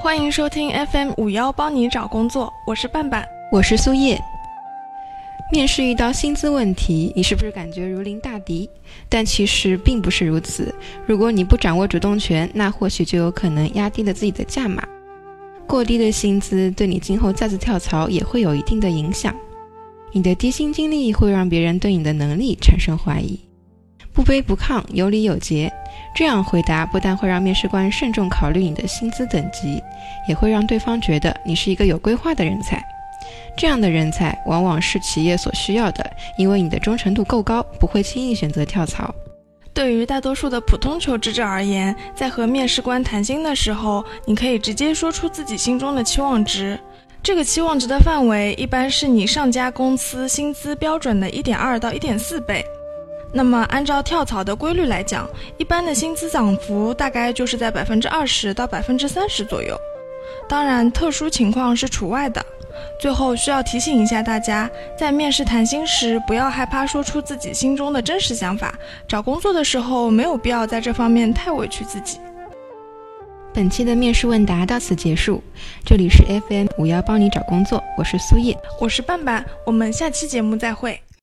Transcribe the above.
欢迎收听 FM 五幺帮你找工作，我是半半，我是苏叶。面试遇到薪资问题，你是不是感觉如临大敌？但其实并不是如此。如果你不掌握主动权，那或许就有可能压低了自己的价码。过低的薪资对你今后再次跳槽也会有一定的影响。你的低薪经历会让别人对你的能力产生怀疑。不卑不亢，有礼有节。这样回答不但会让面试官慎重考虑你的薪资等级，也会让对方觉得你是一个有规划的人才。这样的人才往往是企业所需要的，因为你的忠诚度够高，不会轻易选择跳槽。对于大多数的普通求职者而言，在和面试官谈薪的时候，你可以直接说出自己心中的期望值。这个期望值的范围一般是你上家公司薪资标准的一点二到一点四倍。那么，按照跳槽的规律来讲，一般的薪资涨幅大概就是在百分之二十到百分之三十左右。当然，特殊情况是除外的。最后需要提醒一下大家，在面试谈薪时，不要害怕说出自己心中的真实想法。找工作的时候，没有必要在这方面太委屈自己。本期的面试问答到此结束。这里是 FM 五幺帮你找工作，我是苏叶，我是半半，我们下期节目再会。